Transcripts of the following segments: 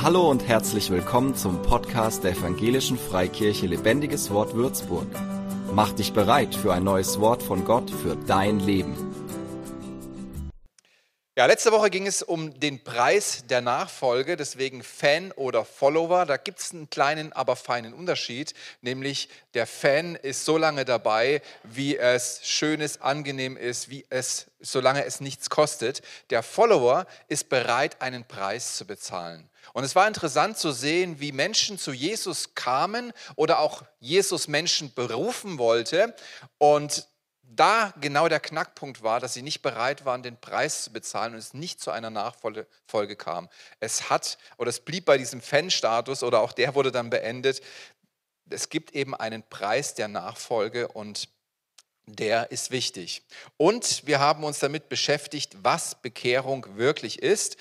Hallo und herzlich willkommen zum Podcast der Evangelischen Freikirche Lebendiges Wort Würzburg. Mach dich bereit für ein neues Wort von Gott für dein Leben. Ja, letzte Woche ging es um den Preis der Nachfolge, deswegen Fan oder Follower. Da gibt es einen kleinen, aber feinen Unterschied, nämlich der Fan ist so lange dabei, wie es schön ist, angenehm ist, wie es, solange es nichts kostet. Der Follower ist bereit, einen Preis zu bezahlen. Und es war interessant zu sehen, wie Menschen zu Jesus kamen oder auch Jesus Menschen berufen wollte und da genau der Knackpunkt war, dass sie nicht bereit waren, den Preis zu bezahlen und es nicht zu einer Nachfolge kam. Es hat oder es blieb bei diesem Fan-Status oder auch der wurde dann beendet. Es gibt eben einen Preis der Nachfolge und der ist wichtig. Und wir haben uns damit beschäftigt, was Bekehrung wirklich ist.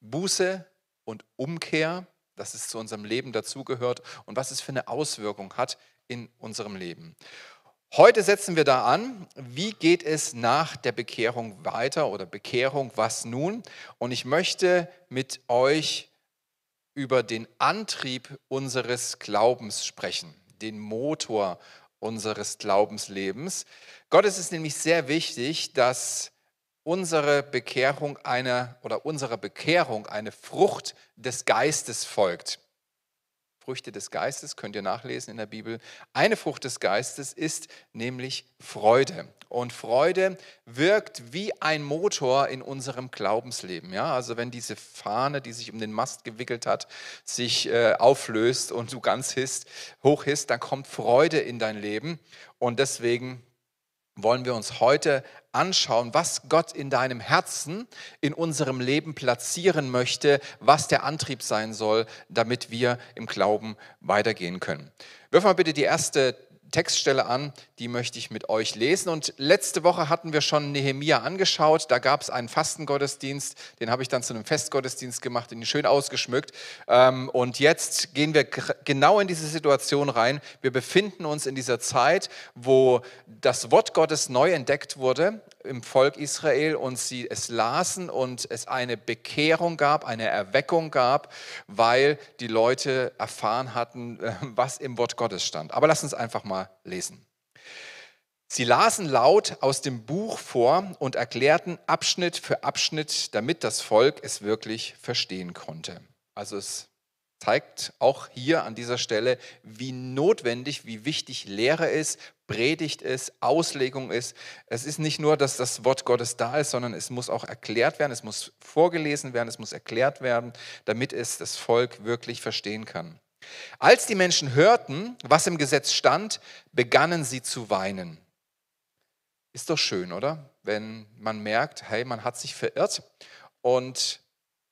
Buße und Umkehr, dass es zu unserem Leben dazugehört und was es für eine Auswirkung hat in unserem Leben. Heute setzen wir da an, wie geht es nach der Bekehrung weiter oder Bekehrung, was nun? Und ich möchte mit euch über den Antrieb unseres Glaubens sprechen, den Motor unseres Glaubenslebens. Gott ist es nämlich sehr wichtig, dass unsere Bekehrung eine oder unserer Bekehrung eine Frucht des Geistes folgt. Früchte des Geistes, könnt ihr nachlesen in der Bibel. Eine Frucht des Geistes ist nämlich Freude. Und Freude wirkt wie ein Motor in unserem Glaubensleben. Ja? Also wenn diese Fahne, die sich um den Mast gewickelt hat, sich äh, auflöst und du ganz hisst, hoch hisst, dann kommt Freude in dein Leben. Und deswegen wollen wir uns heute anschauen, was Gott in deinem Herzen, in unserem Leben platzieren möchte, was der Antrieb sein soll, damit wir im Glauben weitergehen können. Wirf mal bitte die erste Textstelle an, die möchte ich mit euch lesen. Und letzte Woche hatten wir schon Nehemia angeschaut. Da gab es einen Fastengottesdienst, den habe ich dann zu einem Festgottesdienst gemacht, den schön ausgeschmückt. Ähm, und jetzt gehen wir genau in diese Situation rein. Wir befinden uns in dieser Zeit, wo das Wort Gottes neu entdeckt wurde im Volk Israel und sie es lasen und es eine Bekehrung gab, eine Erweckung gab, weil die Leute erfahren hatten, was im Wort Gottes stand. Aber lass uns einfach mal lesen. Sie lasen laut aus dem Buch vor und erklärten Abschnitt für Abschnitt, damit das Volk es wirklich verstehen konnte. Also es zeigt auch hier an dieser Stelle, wie notwendig, wie wichtig Lehre ist, Predigt ist, Auslegung ist. Es ist nicht nur, dass das Wort Gottes da ist, sondern es muss auch erklärt werden, es muss vorgelesen werden, es muss erklärt werden, damit es das Volk wirklich verstehen kann. Als die Menschen hörten, was im Gesetz stand, begannen sie zu weinen. Ist doch schön, oder? Wenn man merkt, hey, man hat sich verirrt und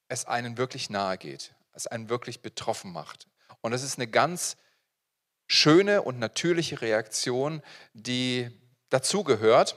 es einen wirklich nahe geht, es einen wirklich betroffen macht. Und es ist eine ganz schöne und natürliche Reaktion, die dazugehört.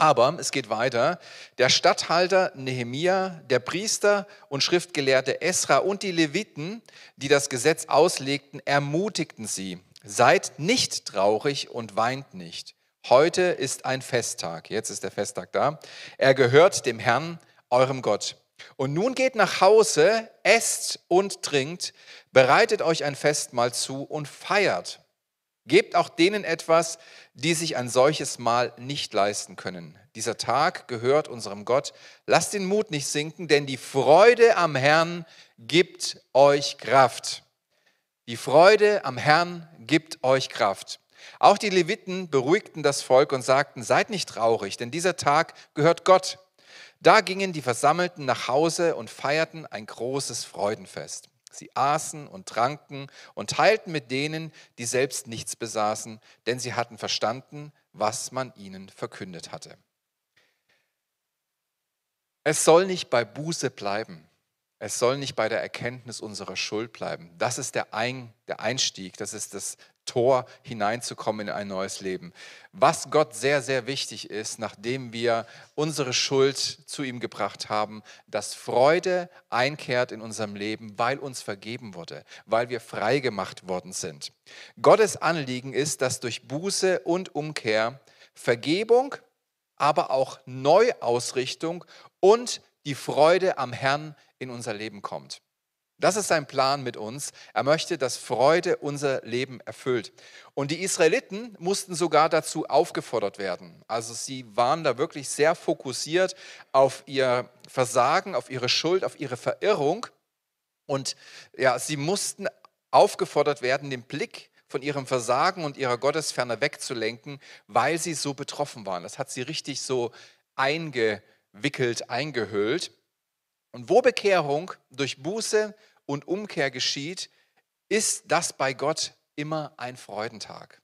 Aber es geht weiter. Der Statthalter Nehemia, der Priester und Schriftgelehrte Esra und die Leviten, die das Gesetz auslegten, ermutigten sie, seid nicht traurig und weint nicht. Heute ist ein Festtag. Jetzt ist der Festtag da. Er gehört dem Herrn, eurem Gott. Und nun geht nach Hause, esst und trinkt, bereitet euch ein Festmahl zu und feiert. Gebt auch denen etwas, die sich ein solches Mahl nicht leisten können. Dieser Tag gehört unserem Gott. Lasst den Mut nicht sinken, denn die Freude am Herrn gibt euch Kraft. Die Freude am Herrn gibt euch Kraft. Auch die Leviten beruhigten das Volk und sagten, seid nicht traurig, denn dieser Tag gehört Gott. Da gingen die Versammelten nach Hause und feierten ein großes Freudenfest. Sie aßen und tranken und teilten mit denen, die selbst nichts besaßen, denn sie hatten verstanden, was man ihnen verkündet hatte. Es soll nicht bei Buße bleiben. Es soll nicht bei der Erkenntnis unserer Schuld bleiben. Das ist der, Ein, der Einstieg, das ist das Tor hineinzukommen in ein neues Leben. Was Gott sehr, sehr wichtig ist, nachdem wir unsere Schuld zu ihm gebracht haben, dass Freude einkehrt in unserem Leben, weil uns vergeben wurde, weil wir frei gemacht worden sind. Gottes Anliegen ist, dass durch Buße und Umkehr Vergebung, aber auch Neuausrichtung und die Freude am Herrn in unser Leben kommt. Das ist sein Plan mit uns. Er möchte, dass Freude unser Leben erfüllt. Und die Israeliten mussten sogar dazu aufgefordert werden. Also sie waren da wirklich sehr fokussiert auf ihr Versagen, auf ihre Schuld, auf ihre Verirrung. Und ja, sie mussten aufgefordert werden, den Blick von ihrem Versagen und ihrer Gottesferne wegzulenken, weil sie so betroffen waren. Das hat sie richtig so eingewickelt, eingehüllt. Und wo Bekehrung durch Buße und Umkehr geschieht, ist das bei Gott immer ein Freudentag.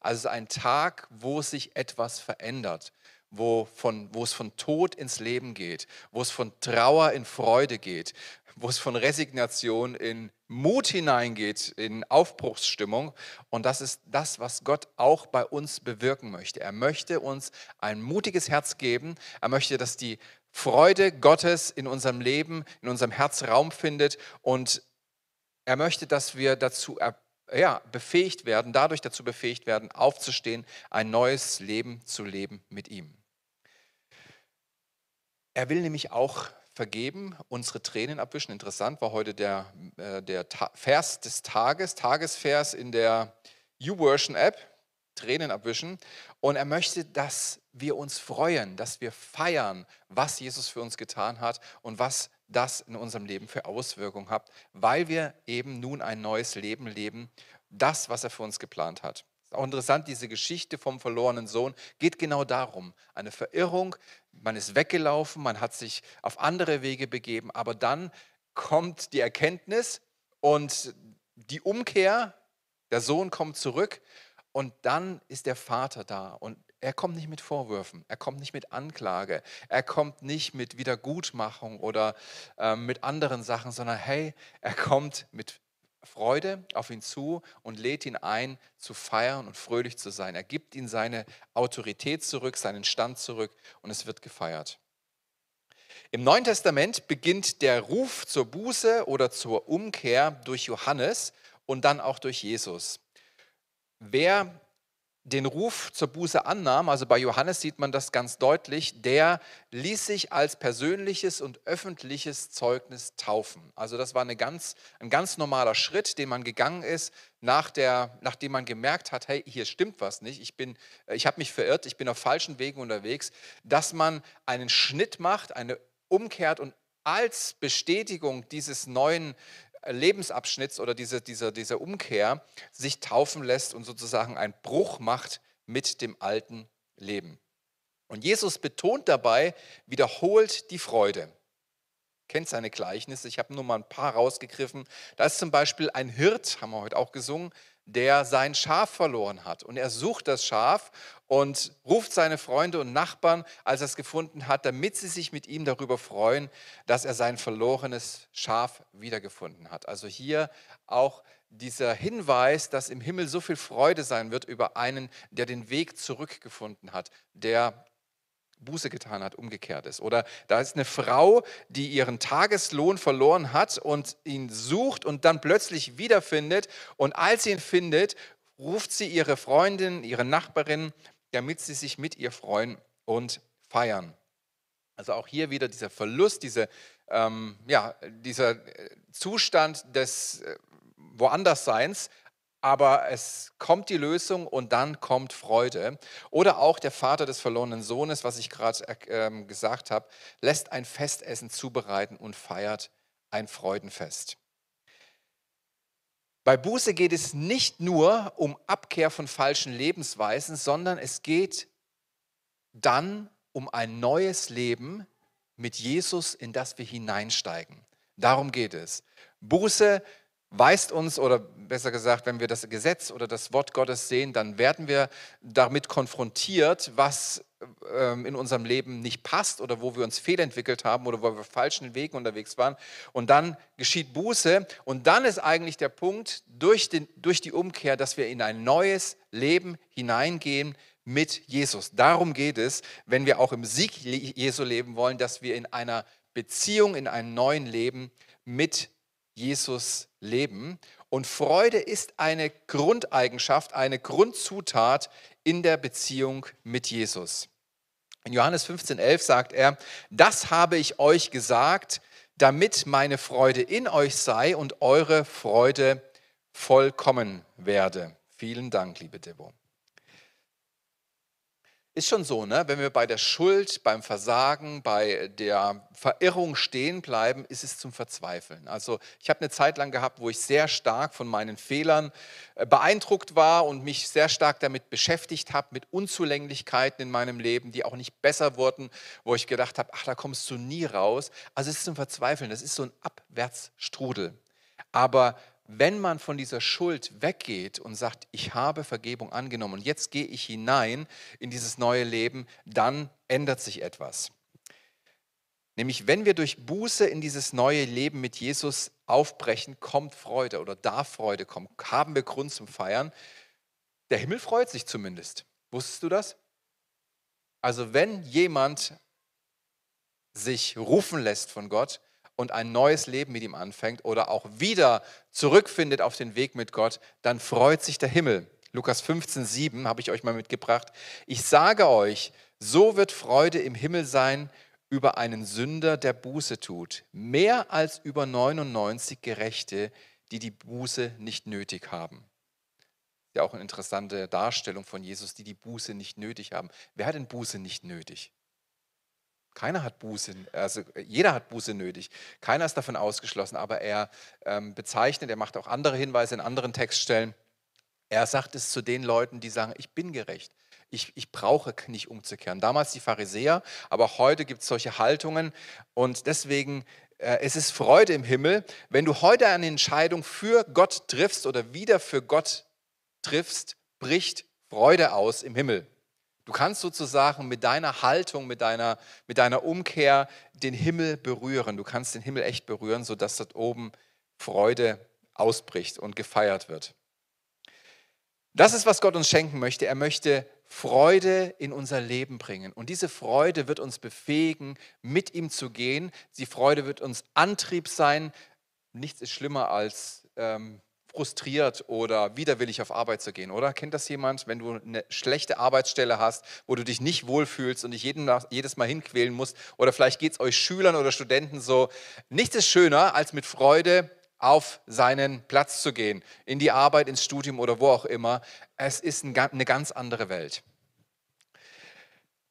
Also ein Tag, wo sich etwas verändert, wo, von, wo es von Tod ins Leben geht, wo es von Trauer in Freude geht, wo es von Resignation in Mut hineingeht, in Aufbruchsstimmung. Und das ist das, was Gott auch bei uns bewirken möchte. Er möchte uns ein mutiges Herz geben. Er möchte, dass die Freude Gottes in unserem Leben, in unserem Herz Raum findet und er möchte, dass wir dazu ja, befähigt werden, dadurch dazu befähigt werden, aufzustehen, ein neues Leben zu leben mit ihm. Er will nämlich auch vergeben, unsere Tränen abwischen. Interessant war heute der, äh, der Vers des Tages, Tagesvers in der YouVersion App, Tränen abwischen. Und er möchte, dass wir uns freuen, dass wir feiern, was Jesus für uns getan hat und was das in unserem Leben für Auswirkungen hat, weil wir eben nun ein neues Leben leben, das, was er für uns geplant hat. Auch interessant, diese Geschichte vom verlorenen Sohn geht genau darum. Eine Verirrung, man ist weggelaufen, man hat sich auf andere Wege begeben, aber dann kommt die Erkenntnis und die Umkehr, der Sohn kommt zurück und dann ist der Vater da und er kommt nicht mit Vorwürfen, er kommt nicht mit Anklage, er kommt nicht mit Wiedergutmachung oder äh, mit anderen Sachen, sondern hey, er kommt mit Freude auf ihn zu und lädt ihn ein, zu feiern und fröhlich zu sein. Er gibt ihm seine Autorität zurück, seinen Stand zurück und es wird gefeiert. Im Neuen Testament beginnt der Ruf zur Buße oder zur Umkehr durch Johannes und dann auch durch Jesus. Wer den Ruf zur Buße annahm, also bei Johannes sieht man das ganz deutlich, der ließ sich als persönliches und öffentliches Zeugnis taufen. Also das war eine ganz, ein ganz normaler Schritt, den man gegangen ist, nach der, nachdem man gemerkt hat, hey, hier stimmt was nicht, ich, ich habe mich verirrt, ich bin auf falschen Wegen unterwegs, dass man einen Schnitt macht, eine umkehrt und als Bestätigung dieses neuen Lebensabschnitts oder diese, diese, diese Umkehr sich taufen lässt und sozusagen einen Bruch macht mit dem alten Leben. Und Jesus betont dabei wiederholt die Freude. Kennt seine Gleichnisse, ich habe nur mal ein paar rausgegriffen. Da ist zum Beispiel ein Hirt, haben wir heute auch gesungen, der sein Schaf verloren hat. Und er sucht das Schaf und ruft seine Freunde und Nachbarn, als er es gefunden hat, damit sie sich mit ihm darüber freuen, dass er sein verlorenes Schaf wiedergefunden hat. Also hier auch dieser Hinweis, dass im Himmel so viel Freude sein wird über einen, der den Weg zurückgefunden hat, der Buße getan hat, umgekehrt ist. Oder da ist eine Frau, die ihren Tageslohn verloren hat und ihn sucht und dann plötzlich wiederfindet. Und als sie ihn findet, ruft sie ihre Freundin, ihre Nachbarin, damit sie sich mit ihr freuen und feiern. Also auch hier wieder dieser Verlust, diese, ähm, ja, dieser Zustand des äh, Woandersseins, aber es kommt die Lösung und dann kommt Freude. Oder auch der Vater des verlorenen Sohnes, was ich gerade äh, gesagt habe, lässt ein Festessen zubereiten und feiert ein Freudenfest. Bei Buße geht es nicht nur um Abkehr von falschen Lebensweisen, sondern es geht dann um ein neues Leben mit Jesus, in das wir hineinsteigen. Darum geht es. Buße weist uns, oder besser gesagt, wenn wir das Gesetz oder das Wort Gottes sehen, dann werden wir damit konfrontiert, was ähm, in unserem Leben nicht passt oder wo wir uns fehlentwickelt haben oder wo wir falschen Wegen unterwegs waren. Und dann geschieht Buße und dann ist eigentlich der Punkt durch, den, durch die Umkehr, dass wir in ein neues Leben hineingehen mit Jesus. Darum geht es, wenn wir auch im Sieg Jesu leben wollen, dass wir in einer Beziehung, in einem neuen Leben mit Jesus leben. Und Freude ist eine Grundeigenschaft, eine Grundzutat in der Beziehung mit Jesus. In Johannes 15,11 sagt er, das habe ich euch gesagt, damit meine Freude in euch sei und eure Freude vollkommen werde. Vielen Dank, liebe Debo. Ist schon so, ne? wenn wir bei der Schuld, beim Versagen, bei der Verirrung stehen bleiben, ist es zum Verzweifeln. Also ich habe eine Zeit lang gehabt, wo ich sehr stark von meinen Fehlern äh, beeindruckt war und mich sehr stark damit beschäftigt habe, mit Unzulänglichkeiten in meinem Leben, die auch nicht besser wurden, wo ich gedacht habe, ach, da kommst du nie raus. Also es ist zum Verzweifeln, das ist so ein Abwärtsstrudel. Aber wenn man von dieser Schuld weggeht und sagt, ich habe Vergebung angenommen und jetzt gehe ich hinein in dieses neue Leben, dann ändert sich etwas. Nämlich wenn wir durch Buße in dieses neue Leben mit Jesus aufbrechen, kommt Freude oder darf Freude kommen, haben wir Grund zum Feiern. Der Himmel freut sich zumindest. Wusstest du das? Also wenn jemand sich rufen lässt von Gott, und ein neues Leben mit ihm anfängt oder auch wieder zurückfindet auf den Weg mit Gott, dann freut sich der Himmel. Lukas 15, 7 habe ich euch mal mitgebracht. Ich sage euch, so wird Freude im Himmel sein über einen Sünder, der Buße tut, mehr als über 99 Gerechte, die die Buße nicht nötig haben. Ja, auch eine interessante Darstellung von Jesus, die die Buße nicht nötig haben. Wer hat denn Buße nicht nötig? Keiner hat Buße, also jeder hat Buße nötig. Keiner ist davon ausgeschlossen, aber er ähm, bezeichnet, er macht auch andere Hinweise in anderen Textstellen. Er sagt es zu den Leuten, die sagen, ich bin gerecht. Ich, ich brauche nicht umzukehren. Damals die Pharisäer, aber heute gibt es solche Haltungen und deswegen äh, es ist Freude im Himmel, wenn du heute eine Entscheidung für Gott triffst oder wieder für Gott triffst, bricht Freude aus im Himmel. Du kannst sozusagen mit deiner Haltung, mit deiner, mit deiner Umkehr den Himmel berühren. Du kannst den Himmel echt berühren, sodass dort oben Freude ausbricht und gefeiert wird. Das ist, was Gott uns schenken möchte. Er möchte Freude in unser Leben bringen. Und diese Freude wird uns befähigen, mit ihm zu gehen. Die Freude wird uns Antrieb sein. Nichts ist schlimmer als ähm, frustriert oder widerwillig auf Arbeit zu gehen, oder? Kennt das jemand, wenn du eine schlechte Arbeitsstelle hast, wo du dich nicht wohlfühlst und dich jeden, jedes Mal hinquälen musst? Oder vielleicht geht es euch Schülern oder Studenten so. Nichts ist schöner, als mit Freude auf seinen Platz zu gehen, in die Arbeit, ins Studium oder wo auch immer. Es ist eine ganz andere Welt.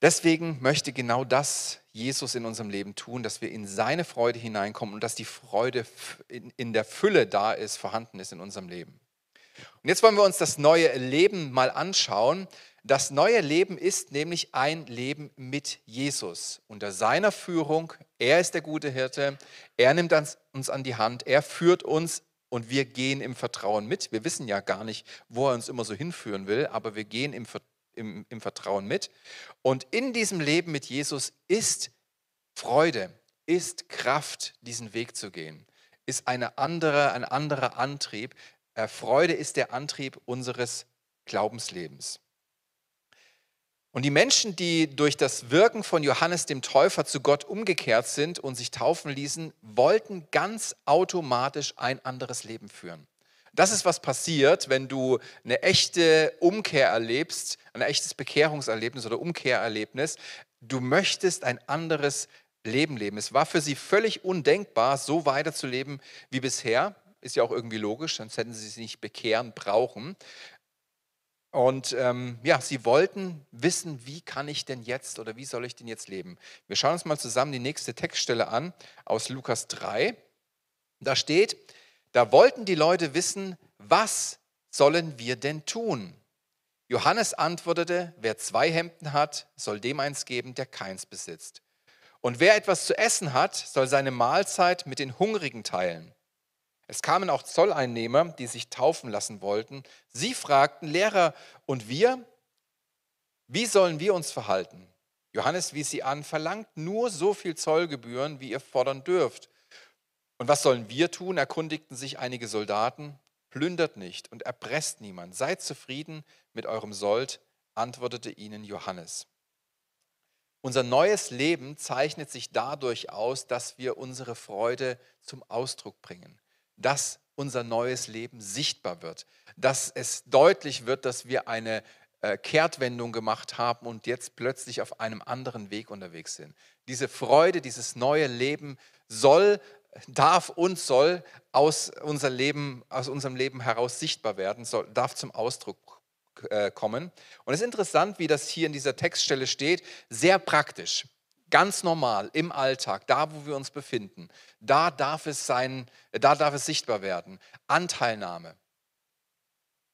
Deswegen möchte genau das Jesus in unserem Leben tun, dass wir in seine Freude hineinkommen und dass die Freude in der Fülle da ist, vorhanden ist in unserem Leben. Und jetzt wollen wir uns das neue Leben mal anschauen. Das neue Leben ist nämlich ein Leben mit Jesus. Unter seiner Führung, er ist der gute Hirte, er nimmt uns an die Hand, er führt uns und wir gehen im Vertrauen mit. Wir wissen ja gar nicht, wo er uns immer so hinführen will, aber wir gehen im Vertrauen im, im Vertrauen mit. Und in diesem Leben mit Jesus ist Freude, ist Kraft, diesen Weg zu gehen, ist eine andere, ein anderer Antrieb. Äh, Freude ist der Antrieb unseres Glaubenslebens. Und die Menschen, die durch das Wirken von Johannes dem Täufer zu Gott umgekehrt sind und sich taufen ließen, wollten ganz automatisch ein anderes Leben führen. Das ist, was passiert, wenn du eine echte Umkehr erlebst, ein echtes Bekehrungserlebnis oder Umkehrerlebnis. Du möchtest ein anderes Leben leben. Es war für sie völlig undenkbar, so weiterzuleben wie bisher. Ist ja auch irgendwie logisch, sonst hätten sie sich nicht bekehren brauchen. Und ähm, ja, sie wollten wissen, wie kann ich denn jetzt oder wie soll ich denn jetzt leben? Wir schauen uns mal zusammen die nächste Textstelle an aus Lukas 3. Da steht, da wollten die Leute wissen, was sollen wir denn tun? Johannes antwortete, wer zwei Hemden hat, soll dem eins geben, der keins besitzt. Und wer etwas zu essen hat, soll seine Mahlzeit mit den Hungrigen teilen. Es kamen auch Zolleinnehmer, die sich taufen lassen wollten. Sie fragten, Lehrer, und wir? Wie sollen wir uns verhalten? Johannes wies sie an, verlangt nur so viel Zollgebühren, wie ihr fordern dürft. Und was sollen wir tun? erkundigten sich einige Soldaten. Plündert nicht und erpresst niemand. Seid zufrieden mit eurem Sold, antwortete ihnen Johannes. Unser neues Leben zeichnet sich dadurch aus, dass wir unsere Freude zum Ausdruck bringen, dass unser neues Leben sichtbar wird, dass es deutlich wird, dass wir eine äh, Kehrtwendung gemacht haben und jetzt plötzlich auf einem anderen Weg unterwegs sind. Diese Freude, dieses neue Leben soll darf und soll aus, unser Leben, aus unserem Leben heraus sichtbar werden, soll, darf zum Ausdruck äh, kommen. Und es ist interessant, wie das hier in dieser Textstelle steht, sehr praktisch, ganz normal im Alltag, da wo wir uns befinden, da darf es sein, da darf es sichtbar werden. Anteilnahme,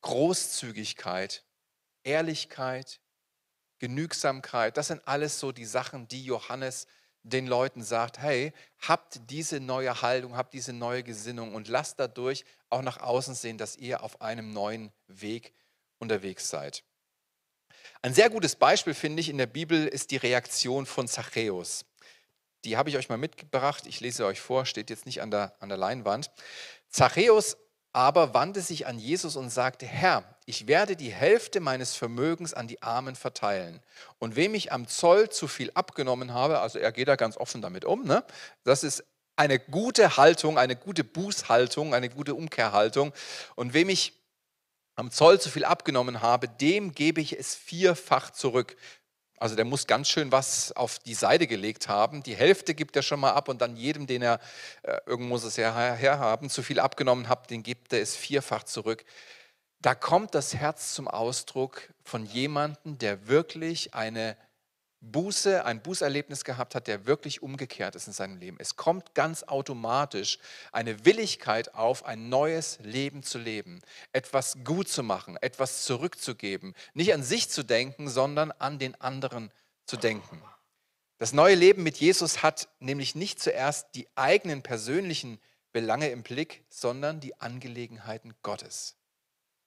Großzügigkeit, Ehrlichkeit, Genügsamkeit, das sind alles so die Sachen, die Johannes den Leuten sagt, hey, habt diese neue Haltung, habt diese neue Gesinnung und lasst dadurch auch nach außen sehen, dass ihr auf einem neuen Weg unterwegs seid. Ein sehr gutes Beispiel, finde ich, in der Bibel ist die Reaktion von Zachäus. Die habe ich euch mal mitgebracht. Ich lese euch vor, steht jetzt nicht an der, an der Leinwand. Zachäus aber wandte sich an Jesus und sagte, Herr, ich werde die Hälfte meines Vermögens an die Armen verteilen. Und wem ich am Zoll zu viel abgenommen habe, also er geht da ganz offen damit um, ne? das ist eine gute Haltung, eine gute Bußhaltung, eine gute Umkehrhaltung. Und wem ich am Zoll zu viel abgenommen habe, dem gebe ich es vierfach zurück. Also der muss ganz schön was auf die Seite gelegt haben. Die Hälfte gibt er schon mal ab und dann jedem, den er, äh, irgendwo muss es ja herhaben, zu viel abgenommen hat, den gibt er es vierfach zurück. Da kommt das Herz zum Ausdruck von jemandem, der wirklich eine Buße, ein Bußerlebnis gehabt hat, der wirklich umgekehrt ist in seinem Leben. Es kommt ganz automatisch eine Willigkeit auf, ein neues Leben zu leben, etwas gut zu machen, etwas zurückzugeben, nicht an sich zu denken, sondern an den anderen zu denken. Das neue Leben mit Jesus hat nämlich nicht zuerst die eigenen persönlichen Belange im Blick, sondern die Angelegenheiten Gottes.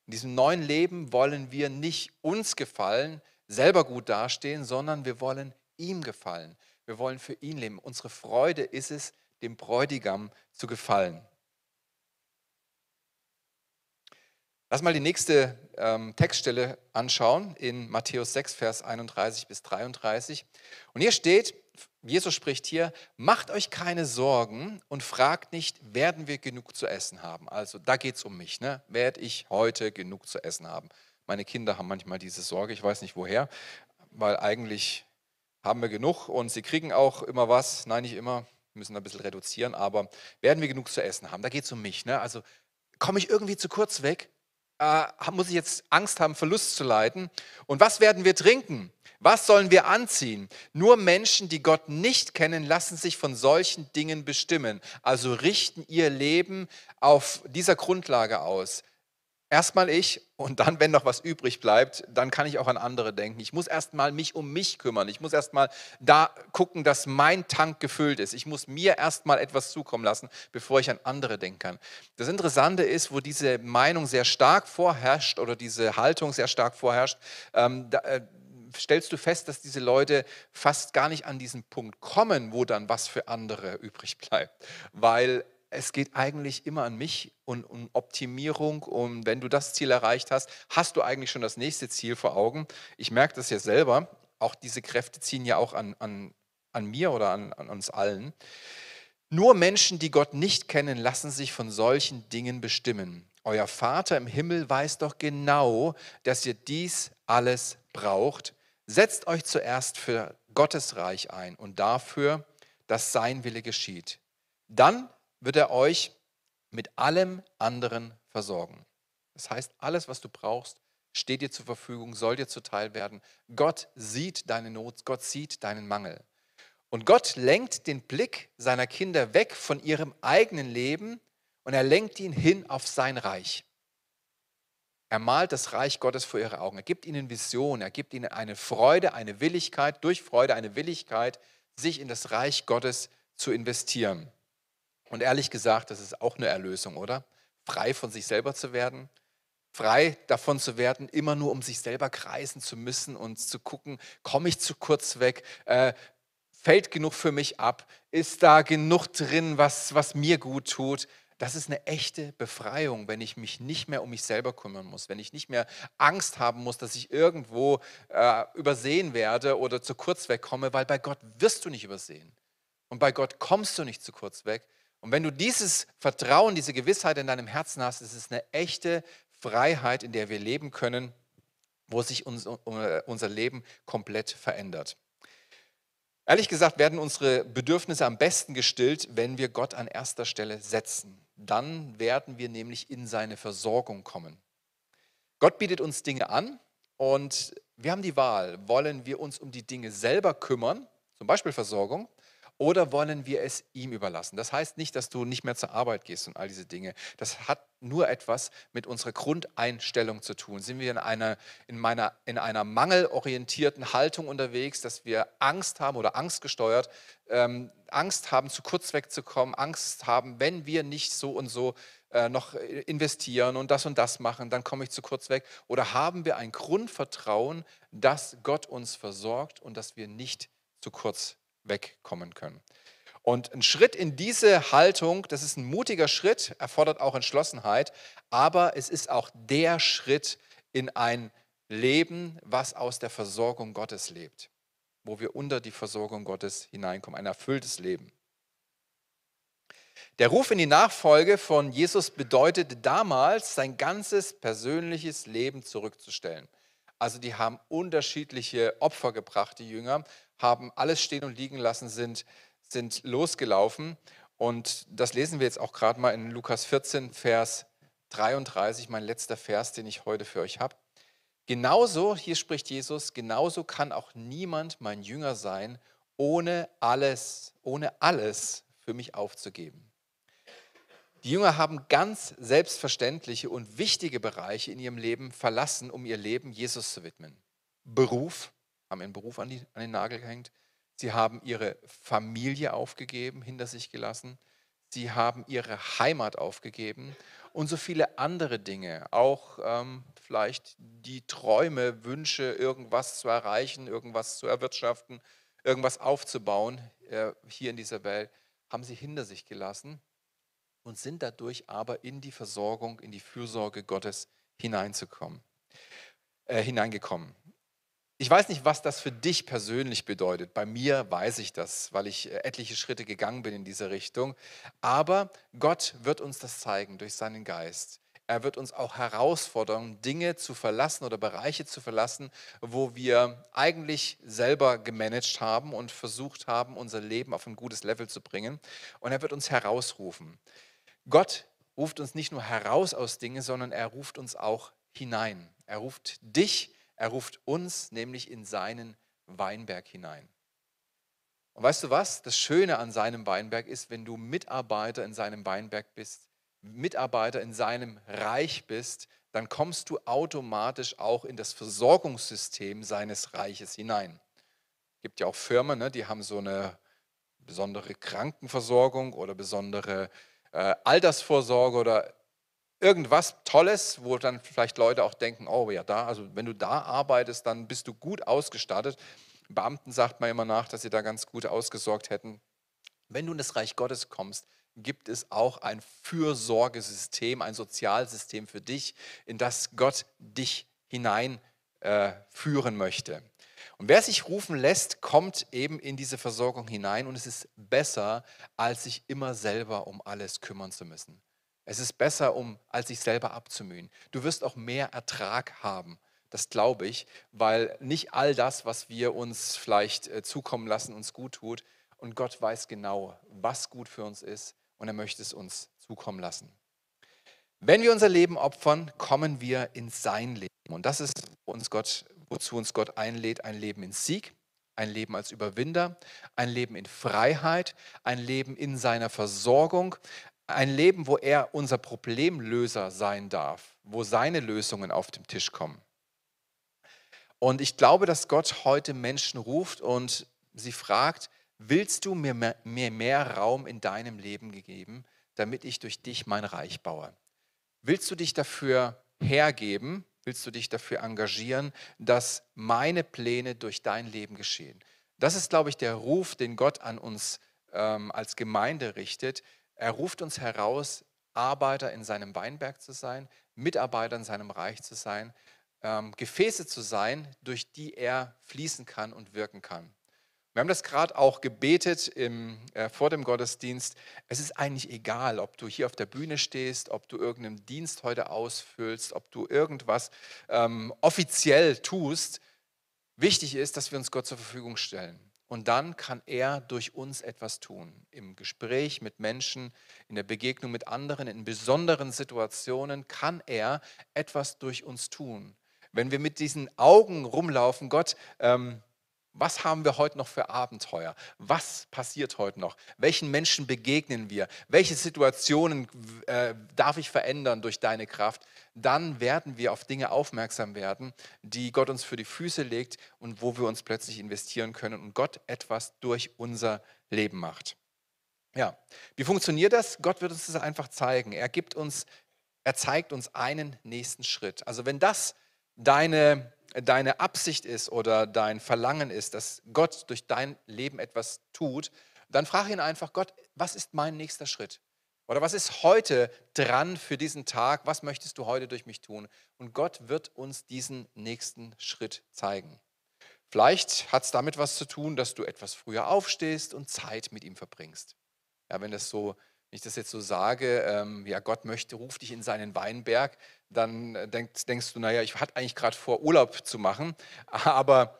In diesem neuen Leben wollen wir nicht uns gefallen, selber gut dastehen, sondern wir wollen ihm gefallen. Wir wollen für ihn leben. Unsere Freude ist es, dem Bräutigam zu gefallen. Lass mal die nächste ähm, Textstelle anschauen in Matthäus 6, Vers 31 bis 33. Und hier steht, Jesus spricht hier, macht euch keine Sorgen und fragt nicht, werden wir genug zu essen haben? Also da geht es um mich. Ne? Werde ich heute genug zu essen haben? Meine Kinder haben manchmal diese Sorge, ich weiß nicht woher, weil eigentlich haben wir genug und sie kriegen auch immer was. Nein, nicht immer, müssen ein bisschen reduzieren, aber werden wir genug zu essen haben? Da geht es um mich. Ne? Also komme ich irgendwie zu kurz weg? Äh, muss ich jetzt Angst haben, Verlust zu leiden? Und was werden wir trinken? Was sollen wir anziehen? Nur Menschen, die Gott nicht kennen, lassen sich von solchen Dingen bestimmen. Also richten ihr Leben auf dieser Grundlage aus. Erstmal ich und dann, wenn noch was übrig bleibt, dann kann ich auch an andere denken. Ich muss erstmal mich um mich kümmern. Ich muss erstmal da gucken, dass mein Tank gefüllt ist. Ich muss mir erstmal etwas zukommen lassen, bevor ich an andere denken kann. Das Interessante ist, wo diese Meinung sehr stark vorherrscht oder diese Haltung sehr stark vorherrscht, ähm, da, äh, stellst du fest, dass diese Leute fast gar nicht an diesen Punkt kommen, wo dann was für andere übrig bleibt. Weil es geht eigentlich immer an mich und um Optimierung. Und wenn du das Ziel erreicht hast, hast du eigentlich schon das nächste Ziel vor Augen. Ich merke das ja selber. Auch diese Kräfte ziehen ja auch an, an, an mir oder an, an uns allen. Nur Menschen, die Gott nicht kennen, lassen sich von solchen Dingen bestimmen. Euer Vater im Himmel weiß doch genau, dass ihr dies alles braucht. Setzt euch zuerst für Gottes Reich ein und dafür, dass sein Wille geschieht. Dann wird er euch mit allem anderen versorgen. Das heißt, alles, was du brauchst, steht dir zur Verfügung, soll dir zuteil werden. Gott sieht deine Not, Gott sieht deinen Mangel. Und Gott lenkt den Blick seiner Kinder weg von ihrem eigenen Leben und er lenkt ihn hin auf sein Reich. Er malt das Reich Gottes vor ihre Augen. Er gibt ihnen Vision, er gibt ihnen eine Freude, eine Willigkeit, durch Freude eine Willigkeit, sich in das Reich Gottes zu investieren. Und ehrlich gesagt, das ist auch eine Erlösung, oder? Frei von sich selber zu werden, frei davon zu werden, immer nur um sich selber kreisen zu müssen und zu gucken, komme ich zu kurz weg, äh, fällt genug für mich ab, ist da genug drin, was, was mir gut tut. Das ist eine echte Befreiung, wenn ich mich nicht mehr um mich selber kümmern muss, wenn ich nicht mehr Angst haben muss, dass ich irgendwo äh, übersehen werde oder zu kurz wegkomme, weil bei Gott wirst du nicht übersehen. Und bei Gott kommst du nicht zu kurz weg, und wenn du dieses Vertrauen, diese Gewissheit in deinem Herzen hast, ist es eine echte Freiheit, in der wir leben können, wo sich unser Leben komplett verändert. Ehrlich gesagt werden unsere Bedürfnisse am besten gestillt, wenn wir Gott an erster Stelle setzen. Dann werden wir nämlich in seine Versorgung kommen. Gott bietet uns Dinge an und wir haben die Wahl, wollen wir uns um die Dinge selber kümmern, zum Beispiel Versorgung, oder wollen wir es ihm überlassen? Das heißt nicht, dass du nicht mehr zur Arbeit gehst und all diese Dinge. Das hat nur etwas mit unserer Grundeinstellung zu tun. Sind wir in einer, in meiner, in einer mangelorientierten Haltung unterwegs, dass wir Angst haben oder angstgesteuert, ähm, Angst haben, zu kurz wegzukommen, Angst haben, wenn wir nicht so und so äh, noch investieren und das und das machen, dann komme ich zu kurz weg. Oder haben wir ein Grundvertrauen, dass Gott uns versorgt und dass wir nicht zu kurz wegkommen können. Und ein Schritt in diese Haltung, das ist ein mutiger Schritt, erfordert auch Entschlossenheit, aber es ist auch der Schritt in ein Leben, was aus der Versorgung Gottes lebt, wo wir unter die Versorgung Gottes hineinkommen, ein erfülltes Leben. Der Ruf in die Nachfolge von Jesus bedeutete damals, sein ganzes persönliches Leben zurückzustellen. Also die haben unterschiedliche Opfer gebracht, die Jünger, haben alles stehen und liegen lassen, sind, sind losgelaufen. Und das lesen wir jetzt auch gerade mal in Lukas 14, Vers 33, mein letzter Vers, den ich heute für euch habe. Genauso, hier spricht Jesus, genauso kann auch niemand mein Jünger sein, ohne alles, ohne alles für mich aufzugeben. Die Jünger haben ganz selbstverständliche und wichtige Bereiche in ihrem Leben verlassen, um ihr Leben Jesus zu widmen. Beruf, haben ihren Beruf an, die, an den Nagel gehängt. Sie haben ihre Familie aufgegeben, hinter sich gelassen. Sie haben ihre Heimat aufgegeben und so viele andere Dinge. Auch ähm, vielleicht die Träume, Wünsche, irgendwas zu erreichen, irgendwas zu erwirtschaften, irgendwas aufzubauen äh, hier in dieser Welt, haben sie hinter sich gelassen und sind dadurch aber in die Versorgung, in die Fürsorge Gottes hineinzukommen, äh, hineingekommen. Ich weiß nicht, was das für dich persönlich bedeutet. Bei mir weiß ich das, weil ich äh, etliche Schritte gegangen bin in diese Richtung. Aber Gott wird uns das zeigen durch seinen Geist. Er wird uns auch herausfordern, Dinge zu verlassen oder Bereiche zu verlassen, wo wir eigentlich selber gemanagt haben und versucht haben, unser Leben auf ein gutes Level zu bringen. Und er wird uns herausrufen. Gott ruft uns nicht nur heraus aus Dingen, sondern er ruft uns auch hinein. Er ruft dich, er ruft uns nämlich in seinen Weinberg hinein. Und weißt du was? Das Schöne an seinem Weinberg ist, wenn du Mitarbeiter in seinem Weinberg bist, Mitarbeiter in seinem Reich bist, dann kommst du automatisch auch in das Versorgungssystem seines Reiches hinein. Es gibt ja auch Firmen, ne, die haben so eine besondere Krankenversorgung oder besondere äh, Altersvorsorge oder irgendwas Tolles, wo dann vielleicht Leute auch denken, oh ja, da, also wenn du da arbeitest, dann bist du gut ausgestattet. Beamten sagt man immer nach, dass sie da ganz gut ausgesorgt hätten. Wenn du in das Reich Gottes kommst, gibt es auch ein Fürsorgesystem, ein Sozialsystem für dich, in das Gott dich hineinführen äh, möchte. Und wer sich rufen lässt, kommt eben in diese Versorgung hinein und es ist besser, als sich immer selber um alles kümmern zu müssen. Es ist besser, um, als sich selber abzumühen. Du wirst auch mehr Ertrag haben. Das glaube ich, weil nicht all das, was wir uns vielleicht äh, zukommen lassen, uns gut tut. Und Gott weiß genau, was gut für uns ist und er möchte es uns zukommen lassen. Wenn wir unser Leben opfern, kommen wir in sein Leben. Und das ist uns Gott wozu uns Gott einlädt, ein Leben in Sieg, ein Leben als Überwinder, ein Leben in Freiheit, ein Leben in seiner Versorgung, ein Leben, wo er unser Problemlöser sein darf, wo seine Lösungen auf den Tisch kommen. Und ich glaube, dass Gott heute Menschen ruft und sie fragt, willst du mir mehr, mir mehr Raum in deinem Leben geben, damit ich durch dich mein Reich baue? Willst du dich dafür hergeben, willst du dich dafür engagieren, dass meine Pläne durch dein Leben geschehen? Das ist, glaube ich, der Ruf, den Gott an uns ähm, als Gemeinde richtet. Er ruft uns heraus, Arbeiter in seinem Weinberg zu sein, Mitarbeiter in seinem Reich zu sein, ähm, Gefäße zu sein, durch die er fließen kann und wirken kann. Wir haben das gerade auch gebetet im, äh, vor dem Gottesdienst. Es ist eigentlich egal, ob du hier auf der Bühne stehst, ob du irgendeinen Dienst heute ausfüllst, ob du irgendwas ähm, offiziell tust. Wichtig ist, dass wir uns Gott zur Verfügung stellen. Und dann kann er durch uns etwas tun. Im Gespräch mit Menschen, in der Begegnung mit anderen, in besonderen Situationen kann er etwas durch uns tun. Wenn wir mit diesen Augen rumlaufen, Gott, ähm, was haben wir heute noch für Abenteuer? Was passiert heute noch? Welchen Menschen begegnen wir? Welche Situationen äh, darf ich verändern durch deine Kraft? Dann werden wir auf Dinge aufmerksam werden, die Gott uns für die Füße legt und wo wir uns plötzlich investieren können und Gott etwas durch unser Leben macht. Ja, wie funktioniert das? Gott wird uns das einfach zeigen. Er gibt uns, er zeigt uns einen nächsten Schritt. Also wenn das deine deine Absicht ist oder dein Verlangen ist, dass Gott durch dein Leben etwas tut, dann frage ihn einfach, Gott, was ist mein nächster Schritt? Oder was ist heute dran für diesen Tag? Was möchtest du heute durch mich tun? Und Gott wird uns diesen nächsten Schritt zeigen. Vielleicht hat es damit was zu tun, dass du etwas früher aufstehst und Zeit mit ihm verbringst. Ja, wenn das so wenn ich das jetzt so sage, ähm, ja, Gott möchte, ruft dich in seinen Weinberg, dann äh, denkst, denkst du, naja, ich hatte eigentlich gerade vor, Urlaub zu machen. Aber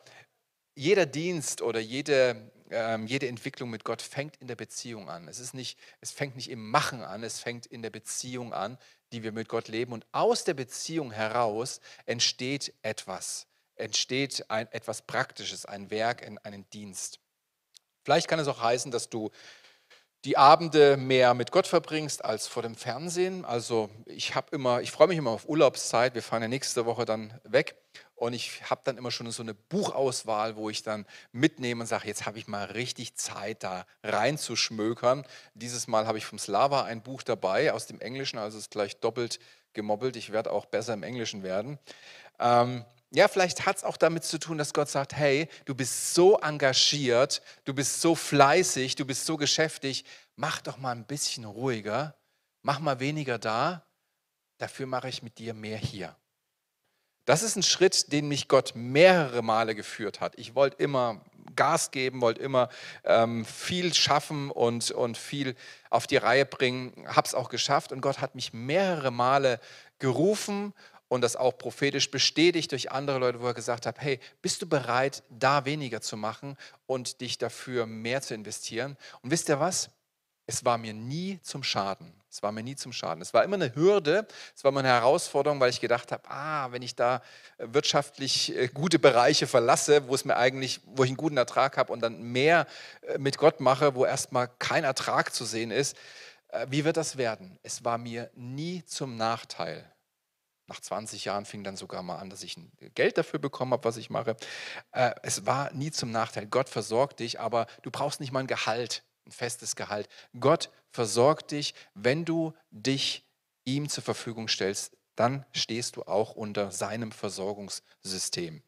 jeder Dienst oder jede, ähm, jede Entwicklung mit Gott fängt in der Beziehung an. Es, ist nicht, es fängt nicht im Machen an, es fängt in der Beziehung an, die wir mit Gott leben. Und aus der Beziehung heraus entsteht etwas, entsteht ein, etwas Praktisches, ein Werk, ein, einen Dienst. Vielleicht kann es auch heißen, dass du die Abende mehr mit Gott verbringst als vor dem Fernsehen. Also ich habe immer, ich freue mich immer auf Urlaubszeit. Wir fahren ja nächste Woche dann weg und ich habe dann immer schon so eine Buchauswahl, wo ich dann mitnehme und sage, jetzt habe ich mal richtig Zeit, da reinzuschmökern. Dieses Mal habe ich vom Slava ein Buch dabei aus dem Englischen, also ist gleich doppelt gemobbelt. Ich werde auch besser im Englischen werden. Ähm, ja, vielleicht hat es auch damit zu tun, dass Gott sagt, hey, du bist so engagiert, du bist so fleißig, du bist so geschäftig, mach doch mal ein bisschen ruhiger, mach mal weniger da, dafür mache ich mit dir mehr hier. Das ist ein Schritt, den mich Gott mehrere Male geführt hat. Ich wollte immer Gas geben, wollte immer ähm, viel schaffen und, und viel auf die Reihe bringen, habe es auch geschafft und Gott hat mich mehrere Male gerufen und das auch prophetisch bestätigt durch andere Leute, wo er gesagt hat, hey, bist du bereit, da weniger zu machen und dich dafür mehr zu investieren? Und wisst ihr was? Es war mir nie zum Schaden. Es war mir nie zum Schaden. Es war immer eine Hürde, es war immer eine Herausforderung, weil ich gedacht habe, ah, wenn ich da wirtschaftlich äh, gute Bereiche verlasse, wo es mir eigentlich, wo ich einen guten Ertrag habe und dann mehr äh, mit Gott mache, wo erstmal kein Ertrag zu sehen ist, äh, wie wird das werden? Es war mir nie zum Nachteil. Nach 20 Jahren fing dann sogar mal an, dass ich Geld dafür bekommen habe, was ich mache. Äh, es war nie zum Nachteil. Gott versorgt dich, aber du brauchst nicht mal ein Gehalt, ein festes Gehalt. Gott versorgt dich, wenn du dich ihm zur Verfügung stellst, dann stehst du auch unter seinem Versorgungssystem.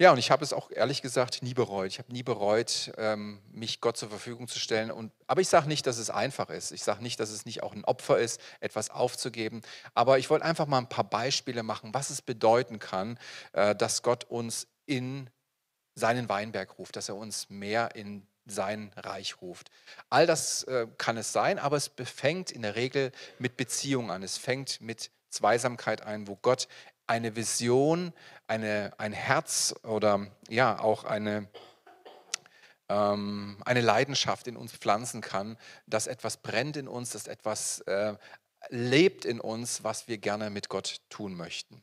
Ja, und ich habe es auch ehrlich gesagt nie bereut. Ich habe nie bereut, ähm, mich Gott zur Verfügung zu stellen. Und, aber ich sage nicht, dass es einfach ist. Ich sage nicht, dass es nicht auch ein Opfer ist, etwas aufzugeben. Aber ich wollte einfach mal ein paar Beispiele machen, was es bedeuten kann, äh, dass Gott uns in seinen Weinberg ruft, dass er uns mehr in sein Reich ruft. All das äh, kann es sein, aber es fängt in der Regel mit Beziehung an. Es fängt mit Zweisamkeit ein, wo Gott eine Vision, eine, ein Herz oder ja auch eine, ähm, eine Leidenschaft in uns pflanzen kann, dass etwas brennt in uns, dass etwas äh, lebt in uns, was wir gerne mit Gott tun möchten.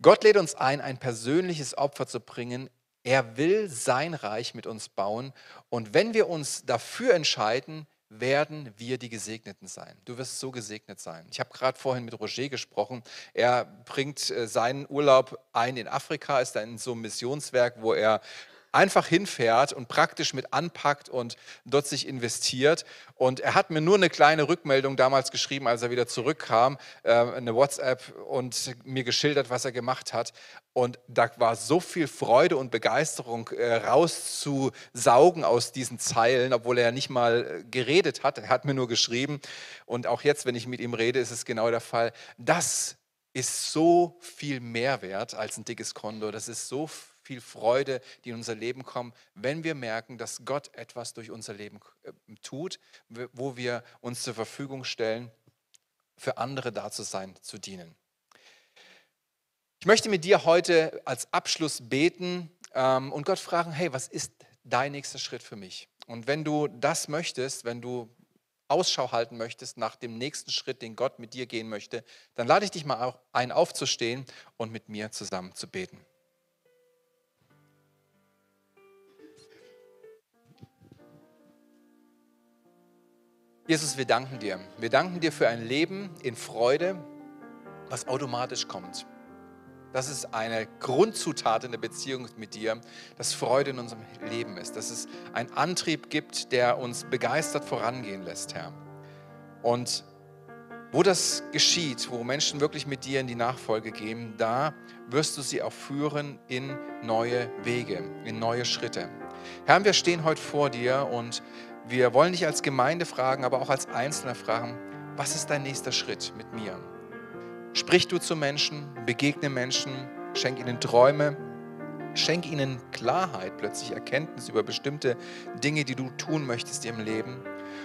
Gott lädt uns ein, ein persönliches Opfer zu bringen. Er will sein Reich mit uns bauen. Und wenn wir uns dafür entscheiden, werden wir die Gesegneten sein. Du wirst so gesegnet sein. Ich habe gerade vorhin mit Roger gesprochen. Er bringt äh, seinen Urlaub ein in Afrika, ist da in so einem Missionswerk, wo er einfach hinfährt und praktisch mit anpackt und dort sich investiert. Und er hat mir nur eine kleine Rückmeldung damals geschrieben, als er wieder zurückkam, äh, eine WhatsApp und mir geschildert, was er gemacht hat. Und da war so viel Freude und Begeisterung äh, rauszusaugen aus diesen Zeilen, obwohl er ja nicht mal äh, geredet hat. Er hat mir nur geschrieben. Und auch jetzt, wenn ich mit ihm rede, ist es genau der Fall. Das ist so viel mehr wert als ein dickes Konto. Das ist so viel viel Freude, die in unser Leben kommen, wenn wir merken, dass Gott etwas durch unser Leben äh, tut, wo wir uns zur Verfügung stellen, für andere da zu sein, zu dienen. Ich möchte mit dir heute als Abschluss beten ähm, und Gott fragen, hey, was ist dein nächster Schritt für mich? Und wenn du das möchtest, wenn du Ausschau halten möchtest nach dem nächsten Schritt, den Gott mit dir gehen möchte, dann lade ich dich mal ein, aufzustehen und mit mir zusammen zu beten. Jesus, wir danken dir. Wir danken dir für ein Leben in Freude, was automatisch kommt. Das ist eine Grundzutat in der Beziehung mit dir, dass Freude in unserem Leben ist, dass es einen Antrieb gibt, der uns begeistert vorangehen lässt, Herr. Und wo das geschieht, wo Menschen wirklich mit dir in die Nachfolge gehen, da wirst du sie auch führen in neue Wege, in neue Schritte. Herr, wir stehen heute vor dir und wir wollen dich als Gemeinde fragen, aber auch als Einzelner fragen, was ist dein nächster Schritt mit mir? Sprich du zu Menschen, begegne Menschen, schenk ihnen Träume, schenk ihnen Klarheit, plötzlich Erkenntnis über bestimmte Dinge, die du tun möchtest im Leben.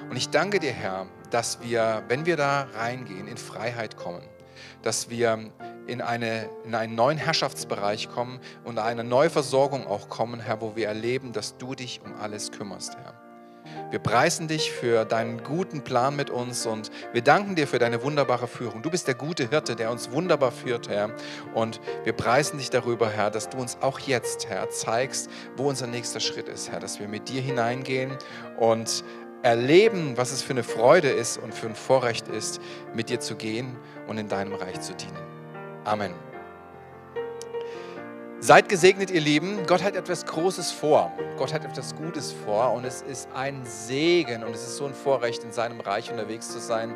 Und ich danke dir, Herr, dass wir, wenn wir da reingehen, in Freiheit kommen, dass wir in, eine, in einen neuen Herrschaftsbereich kommen und eine neue Versorgung auch kommen, Herr, wo wir erleben, dass du dich um alles kümmerst, Herr. Wir preisen dich für deinen guten Plan mit uns und wir danken dir für deine wunderbare Führung. Du bist der gute Hirte, der uns wunderbar führt, Herr. Und wir preisen dich darüber, Herr, dass du uns auch jetzt, Herr, zeigst, wo unser nächster Schritt ist, Herr, dass wir mit dir hineingehen und erleben, was es für eine Freude ist und für ein Vorrecht ist, mit dir zu gehen und in deinem Reich zu dienen. Amen. Seid gesegnet, ihr Lieben. Gott hat etwas Großes vor. Gott hat etwas Gutes vor und es ist ein Segen und es ist so ein Vorrecht, in seinem Reich unterwegs zu sein.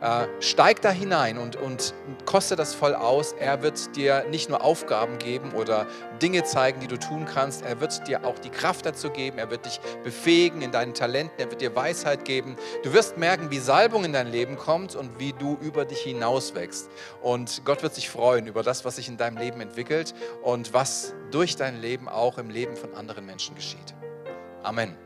Äh, steig da hinein und, und koste das voll aus. Er wird dir nicht nur Aufgaben geben oder Dinge zeigen, die du tun kannst. Er wird dir auch die Kraft dazu geben. Er wird dich befähigen in deinen Talenten. Er wird dir Weisheit geben. Du wirst merken, wie Salbung in dein Leben kommt und wie du über dich hinaus wächst. Und Gott wird sich freuen über das, was sich in deinem Leben entwickelt und was durch dein Leben auch im Leben von anderen Menschen geschieht. Amen.